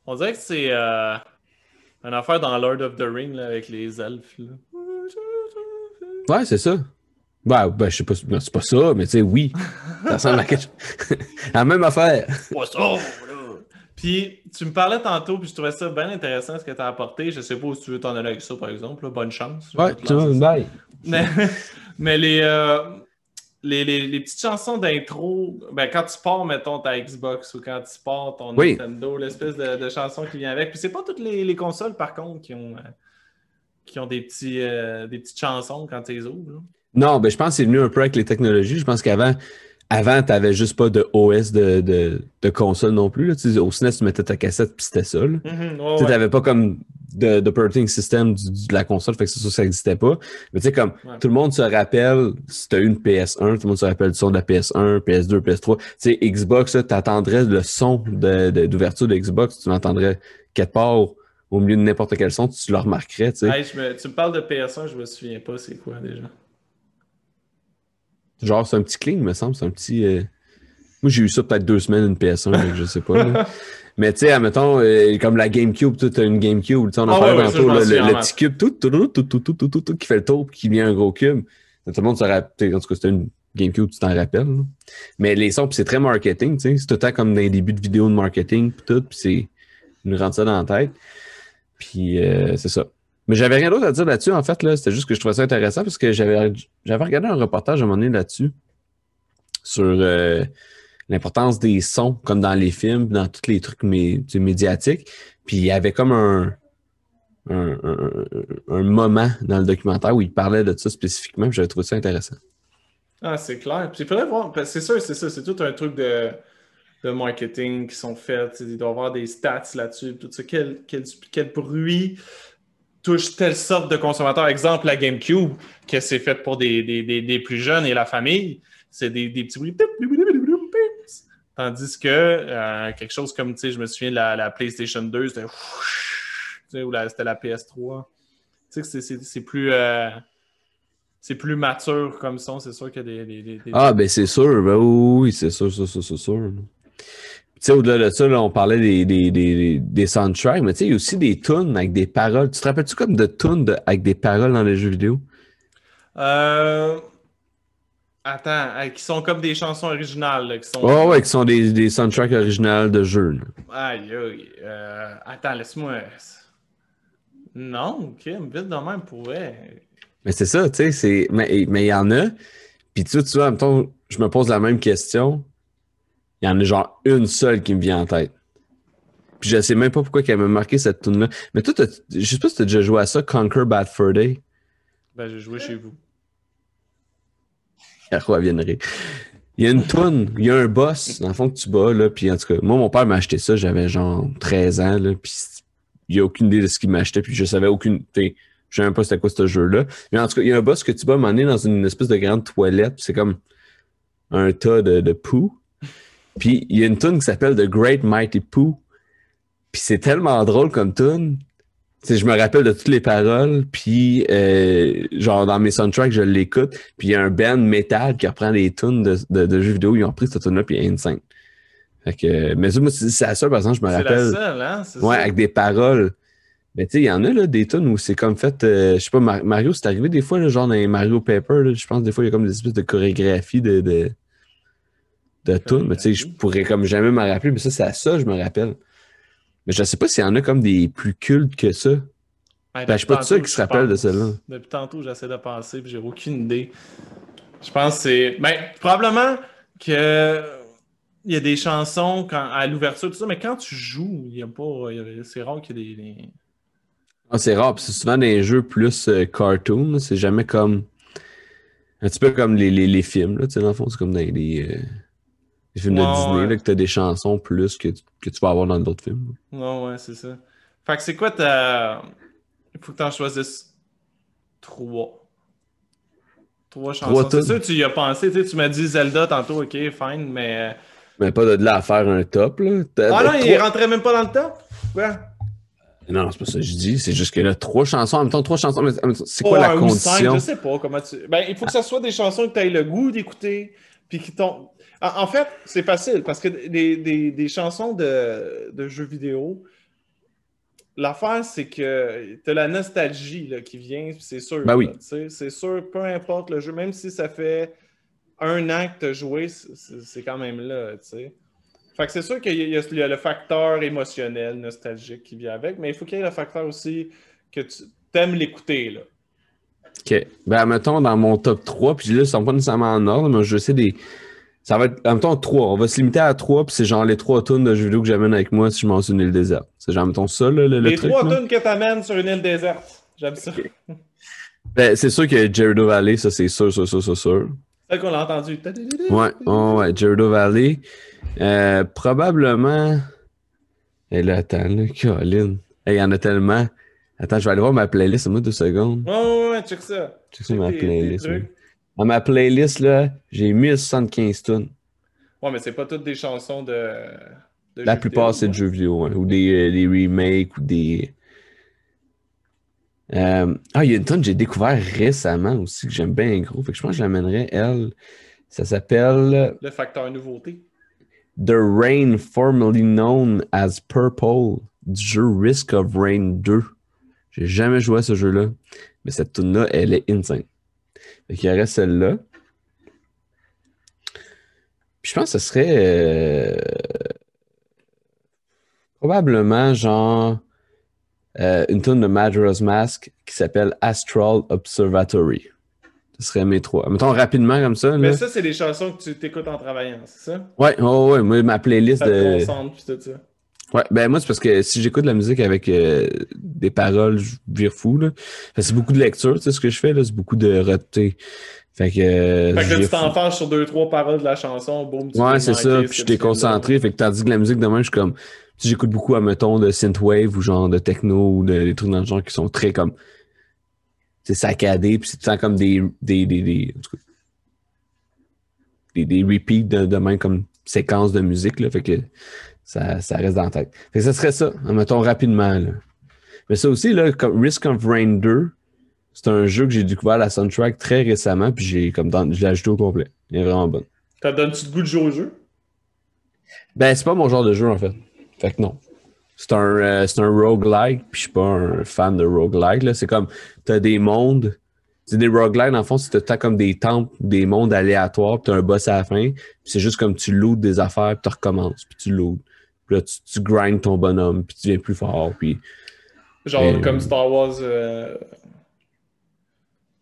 On dirait que c'est euh, une affaire dans Lord of the Ring là, avec les elfes. Là. Ouais, c'est ça. Ben, ben, je sais pas, ben, c'est pas ça, mais tu sais, oui. Ça ressemble à quelque chose. La même affaire. Pas ça, là. Puis, tu me parlais tantôt, puis je trouvais ça bien intéressant ce que tu as apporté. Je sais pas où tu veux t'en aller avec ça, par exemple. là. Bonne chance. Ouais, tu ça. bye. Mais, mais les, euh, les, les, les petites chansons d'intro, ben, quand tu pars, mettons, ta Xbox ou quand tu pars ton Oui. Nintendo, l'espèce de, de chanson qui vient avec. Puis c'est pas toutes les, les consoles, par contre, qui ont, euh, qui ont des, petits, euh, des petites chansons quand tu les ouvres. là. Non, ben, je pense que c'est venu un peu avec les technologies. Je pense qu'avant, avant, t'avais juste pas de OS de, de, de console non plus. Là. Tu au SNES, tu mettais ta cassette puis c'était ça. Mhm, ouais, Tu ouais. t'avais pas comme de, de operating system du- de la console, fait que que ça n'existait pas. Mais tu sais, comme Ouais. tout le monde se rappelle, si t'as eu une PS1, tout le monde se rappelle du son de la PS1, PS2, PS3. Tu sais, Xbox, là, t'attendrais le son de- d'ouverture de, Xbox, tu l'entendrais quelque part au milieu de n'importe quel son, tu le remarquerais, tu sais. Hey, je me- tu me parles de PS1, je me souviens pas c'est quoi déjà. Genre, c'est un petit cling, me semble. C'est un petit. Euh... Moi, j'ai eu ça peut-être deux semaines, une PS1, donc je sais pas. Mais tu sais, admettons, euh, comme la GameCube, tu as une GameCube, on en ah, parlait tantôt, le, le, petit cube tout, tout, tout, tout, tout, tout, tout qui fait le tour puis qui vient un gros cube. Tout le monde se rappelle. En tout cas, c'était une GameCube, tu t'en rappelles. Là. Mais les sons, c'est très marketing, tu sais. C'est tout le temps comme dans les débuts de vidéos de marketing, puis tout, puis c'est. nous rentre ça dans la tête. Puis euh, c'est ça. Mais j'avais rien d'autre à dire là-dessus, en fait, là, c'était juste que je trouvais ça intéressant, parce que j'avais, j'avais regardé un reportage à un moment donné là-dessus, sur euh, l'importance des sons, comme dans les films, dans tous les trucs mé- médiatiques. Puis il y avait comme un, un, un- moment dans le documentaire où il parlait de ça spécifiquement, j'avais trouvé ça intéressant. Ah, c'est clair. Puis il faudrait voir, parce que c'est sûr, c'est ça, c'est tout un truc de, de marketing qui sont faits. Il doit y avoir des stats là-dessus, tout ça. Quel, quel, quel bruit touche telle sorte de consommateur. Exemple, la GameCube, que c'est fait pour des, des, des, plus jeunes et la famille, c'est des, petits bruits. Tandis que quelque chose comme, tu sais, je me souviens la, la PlayStation 2, c'était ou c'était la PS3. Tu sais que c'est- plus. c'est plus mature comme son, c'est sûr qu'il y a des- Ah, ben c'est sûr, ben oui, oui, c'est sûr, c'est sûr, c'est sûr. Tu sais, au-delà de ça, là, on parlait des, des, des, des soundtracks, mais tu sais, il y a aussi des tunes avec des paroles. Tu te rappelles-tu comme de tunes de- avec des paroles dans les jeux vidéo? Euh, Attends, euh, qui sont comme des chansons originales. là, qui sont... Ouais, ouais, qui sont des, des soundtracks originales de jeux. là. Aïe, aïe. euh, Attends, laisse-moi. Non, ok, vite de même pourrait. Mais c'est ça, tu sais, c'est. Mais mais il y en a. Puis tu vois, tu vois, mettons, je me pose la même question. Il y en a genre une seule qui me vient en tête. Puis je sais même pas pourquoi qu'elle m'a marqué cette tune là Mais toi, t'as- je sais pas si tu as déjà joué à ça, Conquer Bad Fur Day. Ben, j'ai joué chez vous. Elle vient de rire. Il y a une toune, il y a un boss, dans le fond, que tu bats, là, puis en tout cas, moi, mon père m'a acheté ça, j'avais genre 13 ans, là, puis il y a aucune idée de ce qu'il m'achetait, puis je savais aucune, sais, je savais même pas c'était quoi ce jeu-là. Mais en tout cas, il y a un boss que tu bats, à un moment donné, dans une espèce de grande toilette, puis c'est comme un tas de, de poux. Puis il y a une tune qui s'appelle The Great Mighty Pooh, puis c'est tellement drôle comme tune. Je me rappelle de toutes les paroles, puis euh, genre dans mes soundtracks, je l'écoute, puis il y a un band metal qui reprend les tunes de, de, de jeux vidéo, ils ont pris cette tune là puis il y a une scène. Fait que, mais ça, moi, c'est la seule, par exemple, je me C'est la rappelle. seule, hein? Ouais, ça. avec des paroles. Mais tu sais, il y en a là, des tunes où c'est comme fait, euh, je sais pas, Mar- Mario, c'est arrivé des fois, là, genre dans les Mario Paper, là, je pense des fois, il y a comme des espèces de chorégraphie de, de, de tunes, mais tu sais, je pourrais comme jamais m'en rappeler, mais ça, c'est à ça, je me rappelle. Mais je sais pas s'il y en a comme des plus cultes que ça. Ouais, Ben, je suis pas tantôt, qui se rappelle de celle-là. Depuis tantôt, j'essaie de penser, puis j'ai aucune idée. Je pense que c'est. Ben, probablement que. Il y a des chansons quand, à l'ouverture, tout ça, mais quand tu joues, il y a pas. C'est rare qu'il y ait des. Ah, c'est rare, puis c'est souvent des jeux plus euh, cartoon, c'est jamais comme. Un petit peu comme les, les, les films, là, tu sais, dans le fond, c'est comme dans les, les, les films Ouais, de Disney, ouais. là, que t'as des chansons plus que, tu- que tu vas avoir dans d'autres films. Non, ouais, c'est ça. Fait que c'est quoi ta. Il faut que tu en choisisses trois. Trois chansons. C'est sûr, tu y as pensé. Tu sais, tu m'as dit Zelda tantôt, ok, fine, mais. Mais pas de là à faire un top, là. Ah non, il rentrait même pas dans le top? Ouais. Non, c'est pas ça que je dis, c'est juste que là, trois chansons, en même temps, trois chansons, c'est quoi la ou cinq, condition? je sais pas comment tu. Ben, il faut que ce soit des chansons que tu aies le goût d'écouter, puis qui t'ont. En, fait, c'est facile parce que des, des- des chansons de, de jeux vidéo, l'affaire, c'est que tu as la nostalgie là, qui vient, c'est sûr. Ben oui. c'est sûr, peu importe le jeu, même si ça fait un an que tu as joué, c'est- quand même là. Fait que c'est sûr qu'il y a le facteur émotionnel, nostalgique qui vient avec, mais il faut qu'il y ait le facteur aussi que tu aimes l'écouter, là. Ok. Ben, mettons, dans mon top 3, puis là, ils sont pas nécessairement en ordre, mais je sais des. Ça va être, en même temps, 3. On va se limiter à 3, puis c'est genre les 3 tonnes de jeux vidéo que j'amène avec moi si je m'en suis une île déserte. C'est genre, mettons ça, là, le, le Les truc. trois là. tunes que t'amènes sur une île déserte. J'aime ça. Ben, c'est sûr que Gerudo Valley, ça, c'est sûr, sûr, sûr, sûr, sûr. C'est qu'on l'a entendu. Ouais, ouais, ouais, Gerudo Valley. Euh, probablement. Et là, attends, là, Colin. Il y en a tellement. Attends, je vais aller voir ma playlist, moi deux secondes. Ouais, ouais, ouais, check ça. Check ça, ma playlist. Dans ma playlist, là, j'ai 1075 tunes. Ouais, mais c'est pas toutes des chansons de. de La plupart, c'est de jeux vidéo, ouais, ou des, euh, des remakes, ou des. Euh, Ah, il y a une tonne que j'ai découvert récemment aussi, que j'aime bien gros. Fait que je pense que je l'amènerais, elle. Ça s'appelle. Le facteur nouveauté. The Rain, formerly known as Purple, du jeu Risk of Rain 2. J'ai jamais joué à ce jeu-là, mais cette tune-là, elle est insane. Qu'il y aurait celle-là. Puis je pense que ce serait euh, probablement genre euh, une tune de Majora's Mask qui s'appelle Astral Observatory. Ce serait mes trois. Mettons rapidement comme ça. Mais là. ça, c'est des chansons que tu t'écoutes en travaillant, c'est ça? Ouais, oh, ouais, moi, ma playlist Ça de. tout ça. Ouais, ben moi, c'est parce que si j'écoute de la musique avec euh, des paroles, je vire fou, là. C'est beaucoup de lecture, tu sais, ce que je fais, là. C'est beaucoup de reté. Fait que. euh, Fait que là, tu t'enfarges sur deux, trois paroles de la chanson, boum, tu Ouais, c'est ça. Puis je t'ai concentré. Fait que tandis que la musique demain, je suis comme. Si j'écoute beaucoup, à mettons, de synthwave ou genre de techno ou de, des trucs dans le genre qui sont très comme. C'est saccadé, puis c'est tout le temps comme des. des, des, des, des, des repeats de, de même comme séquence de musique, là. Fait que ça, ça reste dans la tête. Fait que ça serait ça, mettons rapidement, là. Mais ça aussi, là, comme Risk of Rain 2, c'est un jeu que j'ai découvert la soundtrack très récemment, puis j'ai comme dans, je l'ai ajouté au complet. Il est vraiment bon. Ça te donne-tu le goût de jouer au jeu? Ben, c'est pas mon genre de jeu, en fait. Fait que non. C'est un, euh, c'est un roguelike, puis je suis pas un fan de roguelike. Là. C'est comme, t'as des mondes. C'est des roguelikes, dans le fond, c'est t'as comme des temples, des mondes aléatoires, puis t'as un boss à la fin. Puis c'est juste comme tu lootes des affaires, puis tu recommences, puis tu lootes. Puis là, tu, tu grindes ton bonhomme, puis tu deviens plus fort, puis... Genre Et- comme Star Wars, euh,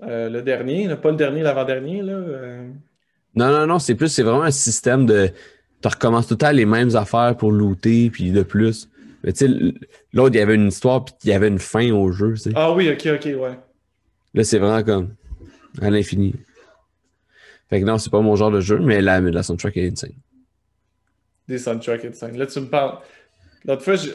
euh, le dernier, là, pas le dernier, l'avant-dernier, là. euh. Non, non, non, c'est plus, c'est vraiment un système de... Tu recommences tout le temps les mêmes affaires pour looter, puis de plus. Mais tu sais, l'autre, il y avait une histoire, puis il y avait une fin au jeu. Ah oui, ok, ok, ouais. Là, c'est vraiment comme à l'infini. Fait que non, c'est pas mon genre de jeu, mais la, la soundtrack est insane. Des soundtracks et de. Là, tu me parles. L'autre fois, je...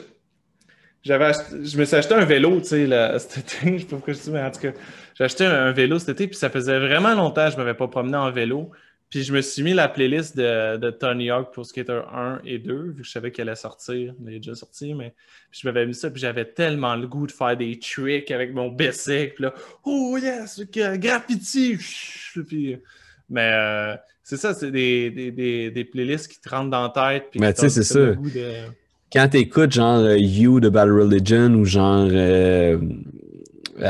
J'avais je me suis acheté un vélo, tu sais, là, cet été. Je sais pas pourquoi je dis, mais en tout cas, j'ai acheté un, vélo cet été, puis ça faisait vraiment longtemps que je m'avais pas promené en vélo. Puis je me suis mis la playlist de, de Tony Hawk pour Skater 1 et 2, vu que je savais qu'elle allait sortir. Elle est déjà sortie, mais puis je m'avais mis ça, puis j'avais tellement le goût de faire des tricks avec mon bicycle. Puis là, oh yes, graffiti! Puis, mais euh, c'est ça, c'est des, des, des, des playlists qui te rentrent dans la tête. puis Mais tu sais, c'est ça. goût de- Quand t'écoutes genre euh, You de Battle Religion ou genre euh,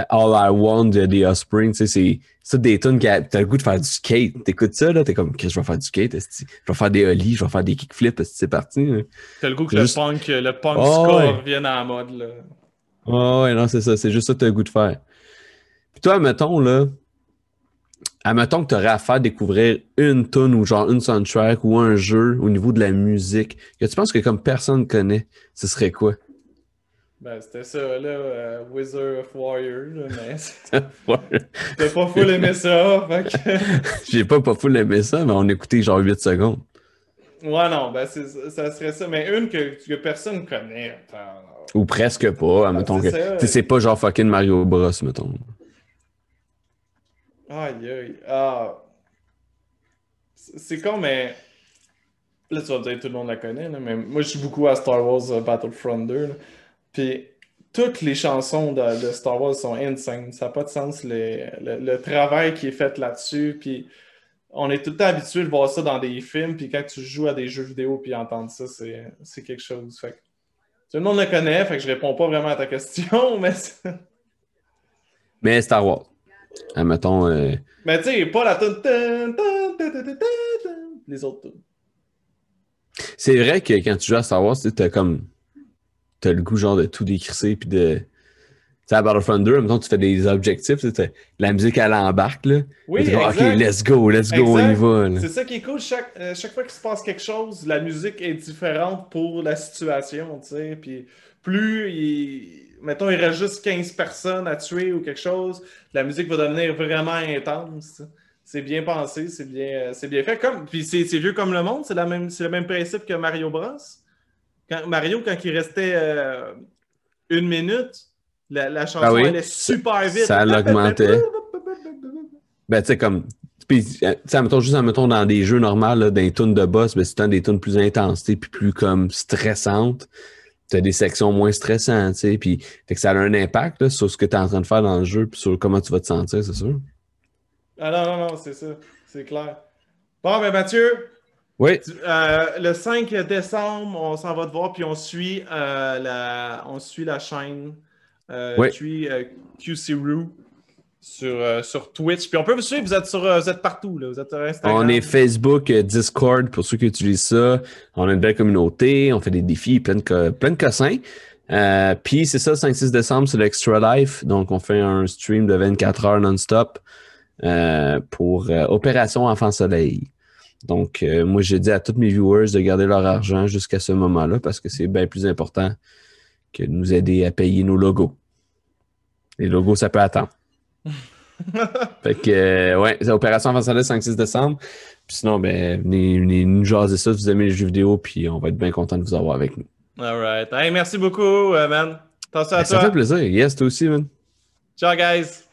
All I Want de The Offspring, tu sais, c'est ça des tunes qui a- t'as le goût de faire du skate. T'écoutes ça, là, t'es comme, je vais faire du skate, je vais faire des ollies, je vais faire des kickflips, c'est parti. hein. T'as le goût que Juste- le punk, le punk Oh, ska ouais. revienne à la mode. Là. Ah ouais, non, c'est ça. C'est juste ça que tu as le goût de faire. Puis toi, admettons, là, admettons que tu aurais à faire découvrir une tune ou genre une soundtrack ou un jeu au niveau de la musique que tu penses que comme personne connaît, ce serait quoi? Ben, c'était ça, là, euh, Wizard of Warrior, là, mais t'as pas full aimé ça, fait que... J'ai pas pas full aimé ça, mais on écoutait genre 8 secondes. Ouais, non, ben, ça serait ça, mais une que, que personne connaît. Attends, Ou presque pas, admettons c'est que. ça. Tu sais, c'est pas genre fucking Mario Bros, mettons. Aïe, aïe, ah... C'est con, mais... Là, tu vas me dire, tout le monde la connaît, là, mais moi, je suis beaucoup à Star Wars euh, Battlefront 2, là. Puis, toutes les chansons de, Star Wars sont insane. Ça n'a pas de sens, le, le- travail qui est fait là-dessus. Puis, on est tout le temps habitué de voir ça dans des films. Puis, quand tu joues à des jeux vidéo puis entendre ça, c'est quelque chose. Fait tout le monde le connaît, fait que je réponds pas vraiment à ta question, mais... Mais Star Wars. Admettons. euh, Mais tu sais, pas la Les autres. C'est vrai que quand tu joues à Star Wars, t'as comme. T'as le goût genre de tout décrisser puis de. Tu sais, à Battlefront 2, en même temps, tu fais des objectifs, la musique elle embarque là. Oui, exact. ok, let's go, let's go, on y Exact. va. C'est ça qui est cool. Chaque, euh, chaque fois qu'il se passe quelque chose, la musique est différente pour la situation, tu sais. Puis plus, il, mettons, il reste juste 15 personnes à tuer ou quelque chose, la musique va devenir vraiment intense. C'est bien pensé, c'est bien, euh, c'est bien fait. Comme, puis c'est vieux comme le monde, c'est la même, c'est le même principe que Mario Bros. Quand, Mario, quand il restait euh, une minute, la, la chanson Ah oui. allait super vite. Ça l'augmentait. Ben, tu sais, comme. Puis, euh, admettons, juste admettons, dans des jeux normaux, là, dans les tunes de boss, ben, c'est des tunes plus intensité puis plus comme stressantes. T'as des sections moins stressantes, tu sais. Puis, fait que ça a un impact là, sur ce que tu es en train de faire dans le jeu puis sur comment tu vas te sentir, c'est sûr. Ah non, non, non, c'est ça. C'est clair. Bon, ben Mathieu, Oui. Euh, le 5 décembre, on s'en va te voir, puis on suit, euh, la, on suit la chaîne euh, Oui. Euh, QC Roo sur, euh, sur Twitch. Puis on peut vous suivre, vous êtes, sur, euh, vous êtes partout, là. vous êtes sur Instagram. On est Facebook, euh, Discord pour ceux qui utilisent ça. On a une belle communauté, on fait des défis, plein de, plein de cossins. Puis c'est ça, 5-6 décembre, c'est l'Extra Life. Donc on fait un stream de 24 heures non-stop pour Opération Enfant Soleil. Donc moi j'ai dit à tous mes viewers de garder leur argent jusqu'à ce moment-là parce que c'est bien plus important que de nous aider à payer nos logos. Les logos, ça peut attendre. Fait que, euh, ouais, c'est Opération Soleil 5-6 décembre. Puis sinon, ben, venez, venez nous jaser ça si vous aimez les jeux vidéo, puis on va être bien content de vous avoir avec nous. All right. Hey, merci beaucoup, euh, man. Attention à Ben, ça toi. fait plaisir. Yes, toi aussi, man. Ciao, guys.